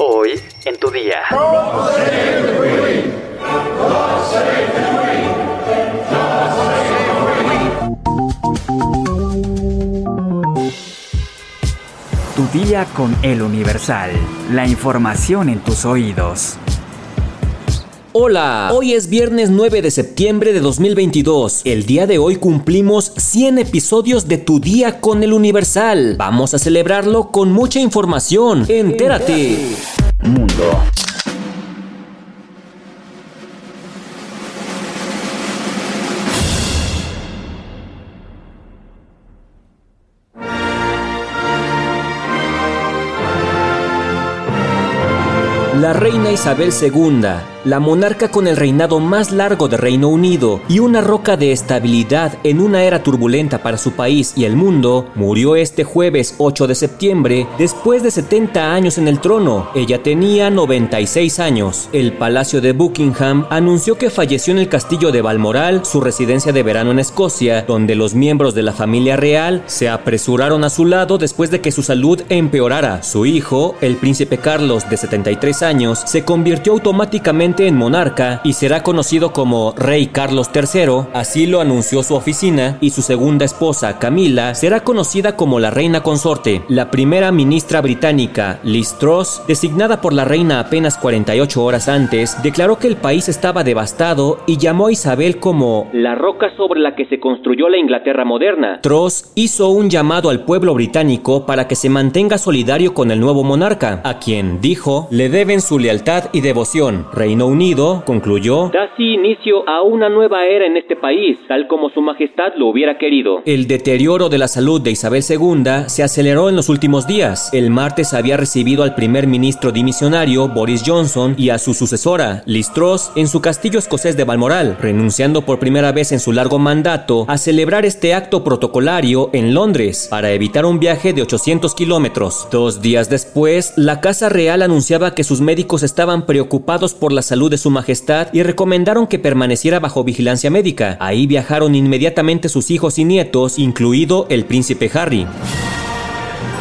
Hoy en tu día. Tu día con el Universal. La información en tus oídos. Hola, hoy es viernes 9 de septiembre de 2022. El día de hoy cumplimos 100 episodios de Tu Día con el Universal. Vamos a celebrarlo con mucha información. Entérate. Mundo. La reina Isabel II la monarca con el reinado más largo de Reino Unido y una roca de estabilidad en una era turbulenta para su país y el mundo, murió este jueves 8 de septiembre después de 70 años en el trono. Ella tenía 96 años. El Palacio de Buckingham anunció que falleció en el castillo de Balmoral, su residencia de verano en Escocia, donde los miembros de la familia real se apresuraron a su lado después de que su salud empeorara. Su hijo, el príncipe Carlos de 73 años, se convirtió automáticamente en monarca y será conocido como Rey Carlos III, así lo anunció su oficina, y su segunda esposa, Camila, será conocida como la reina consorte. La primera ministra británica, Liz Truss, designada por la reina apenas 48 horas antes, declaró que el país estaba devastado y llamó a Isabel como la roca sobre la que se construyó la Inglaterra moderna. Truss hizo un llamado al pueblo británico para que se mantenga solidario con el nuevo monarca, a quien, dijo, le deben su lealtad y devoción. Reino Unido, concluyó, da así inicio a una nueva era en este país, tal como su majestad lo hubiera querido. El deterioro de la salud de Isabel II se aceleró en los últimos días. El martes había recibido al primer ministro dimisionario Boris Johnson y a su sucesora, Liz Truss, en su castillo escocés de Balmoral, renunciando por primera vez en su largo mandato a celebrar este acto protocolario en Londres para evitar un viaje de 800 kilómetros. Dos días después, la Casa Real anunciaba que sus médicos estaban preocupados por la salud de su majestad y recomendaron que permaneciera bajo vigilancia médica. Ahí viajaron inmediatamente sus hijos y nietos, incluido el príncipe Harry.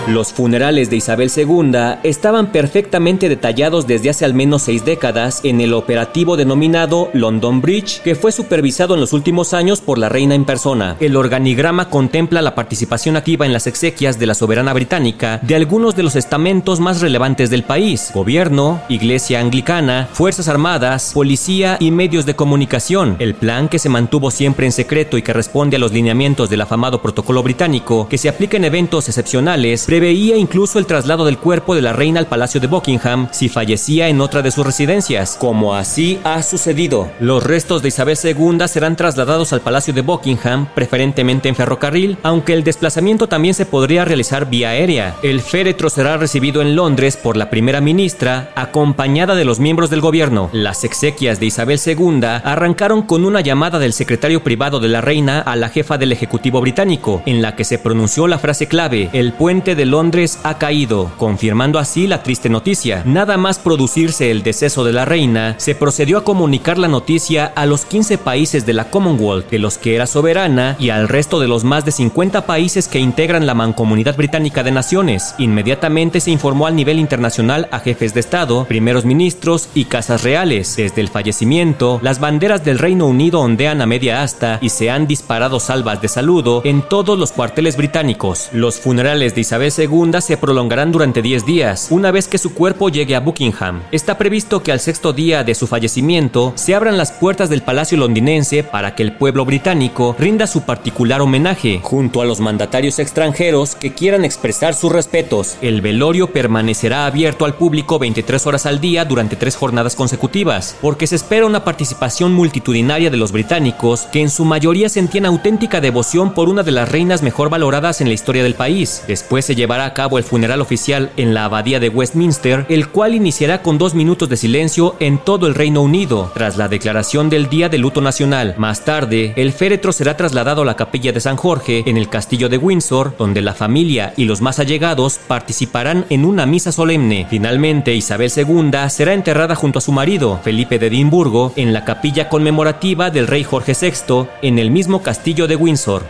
Los funerales de Isabel II estaban perfectamente detallados desde hace al menos seis décadas en el operativo denominado London Bridge, que fue supervisado en los últimos años por la reina en persona. El organigrama contempla la participación activa en las exequias de la soberana británica de algunos de los estamentos más relevantes del país, gobierno, iglesia anglicana, fuerzas armadas, policía y medios de comunicación. El plan que se mantuvo siempre en secreto y que responde a los lineamientos del afamado protocolo británico, que se aplica en eventos excepcionales, preveía incluso el traslado del cuerpo de la reina al Palacio de Buckingham si fallecía en otra de sus residencias, como así ha sucedido. Los restos de Isabel II serán trasladados al Palacio de Buckingham, preferentemente en ferrocarril, aunque el desplazamiento también se podría realizar vía aérea. El féretro será recibido en Londres por la primera ministra, acompañada de los miembros del gobierno. Las exequias de Isabel II arrancaron con una llamada del secretario privado de la reina a la jefa del Ejecutivo británico, en la que se pronunció la frase clave, el puente de Londres ha caído, confirmando así la triste noticia. Nada más producirse el deceso de la reina, se procedió a comunicar la noticia a los 15 países de la Commonwealth, de los que era soberana, y al resto de los más de 50 países que integran la Mancomunidad Británica de Naciones. Inmediatamente se informó al nivel internacional a jefes de Estado, primeros ministros y casas reales. Desde el fallecimiento, las banderas del Reino Unido ondean a media asta y se han disparado salvas de saludo en todos los cuarteles británicos. Los funerales de Isabel segunda se prolongarán durante 10 días, una vez que su cuerpo llegue a Buckingham. Está previsto que al sexto día de su fallecimiento se abran las puertas del Palacio londinense para que el pueblo británico rinda su particular homenaje, junto a los mandatarios extranjeros que quieran expresar sus respetos. El velorio permanecerá abierto al público 23 horas al día durante tres jornadas consecutivas, porque se espera una participación multitudinaria de los británicos que en su mayoría sentían auténtica devoción por una de las reinas mejor valoradas en la historia del país. Después se llevará a cabo el funeral oficial en la abadía de Westminster, el cual iniciará con dos minutos de silencio en todo el Reino Unido, tras la declaración del Día de Luto Nacional. Más tarde, el féretro será trasladado a la capilla de San Jorge, en el castillo de Windsor, donde la familia y los más allegados participarán en una misa solemne. Finalmente, Isabel II será enterrada junto a su marido, Felipe de Edimburgo, en la capilla conmemorativa del rey Jorge VI, en el mismo castillo de Windsor.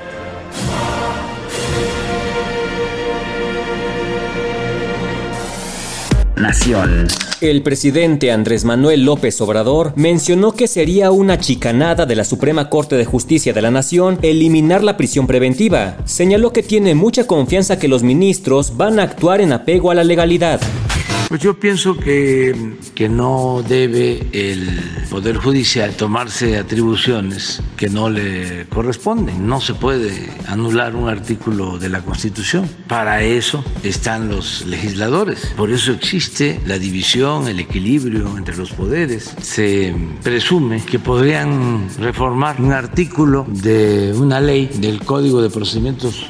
Nación. El presidente Andrés Manuel López Obrador mencionó que sería una chicanada de la Suprema Corte de Justicia de la Nación eliminar la prisión preventiva. Señaló que tiene mucha confianza que los ministros van a actuar en apego a la legalidad. Pues yo pienso que, que no debe el Poder Judicial tomarse atribuciones que no le corresponden. No se puede anular un artículo de la Constitución. Para eso están los legisladores. Por eso existe la división, el equilibrio entre los poderes. Se presume que podrían reformar un artículo de una ley del Código de Procedimientos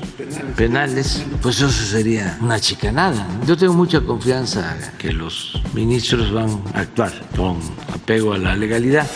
penales, pues eso sería una chicanada. Yo tengo mucha confianza que los ministros van a actuar con apego a la legalidad.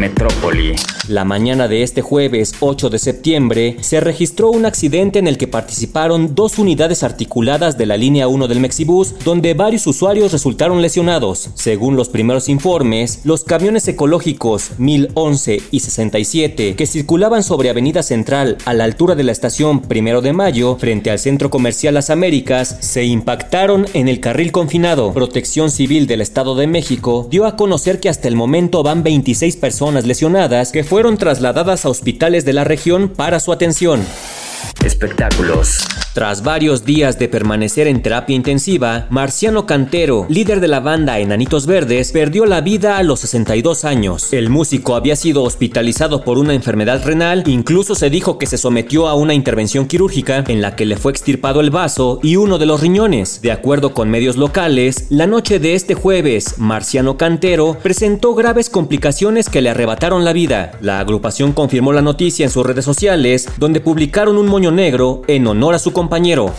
Metrópoli. La mañana de este jueves 8 de septiembre se registró un accidente en el que participaron dos unidades articuladas de la línea 1 del Mexibus, donde varios usuarios resultaron lesionados. Según los primeros informes, los camiones ecológicos 1011 y 67 que circulaban sobre Avenida Central a la altura de la estación Primero de Mayo frente al Centro Comercial Las Américas se impactaron en el carril confinado. Protección Civil del Estado de México dio a conocer que hasta el momento van 26 lesionadas que fueron trasladadas a hospitales de la región para su atención. Espectáculos. Tras varios días de permanecer en terapia intensiva, Marciano Cantero, líder de la banda Enanitos Verdes, perdió la vida a los 62 años. El músico había sido hospitalizado por una enfermedad renal, incluso se dijo que se sometió a una intervención quirúrgica en la que le fue extirpado el vaso y uno de los riñones. De acuerdo con medios locales, la noche de este jueves, Marciano Cantero presentó graves complicaciones que le arrebataron la vida. La agrupación confirmó la noticia en sus redes sociales, donde publicaron un moño negro en honor a su compañero.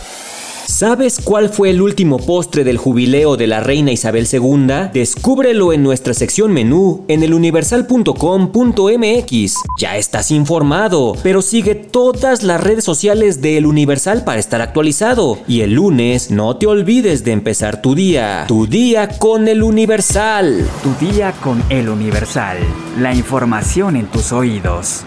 ¿Sabes cuál fue el último postre del jubileo de la reina Isabel II? Descúbrelo en nuestra sección menú en eluniversal.com.mx. Ya estás informado, pero sigue todas las redes sociales de El Universal para estar actualizado. Y el lunes no te olvides de empezar tu día. Tu día con El Universal. Tu día con El Universal. La información en tus oídos.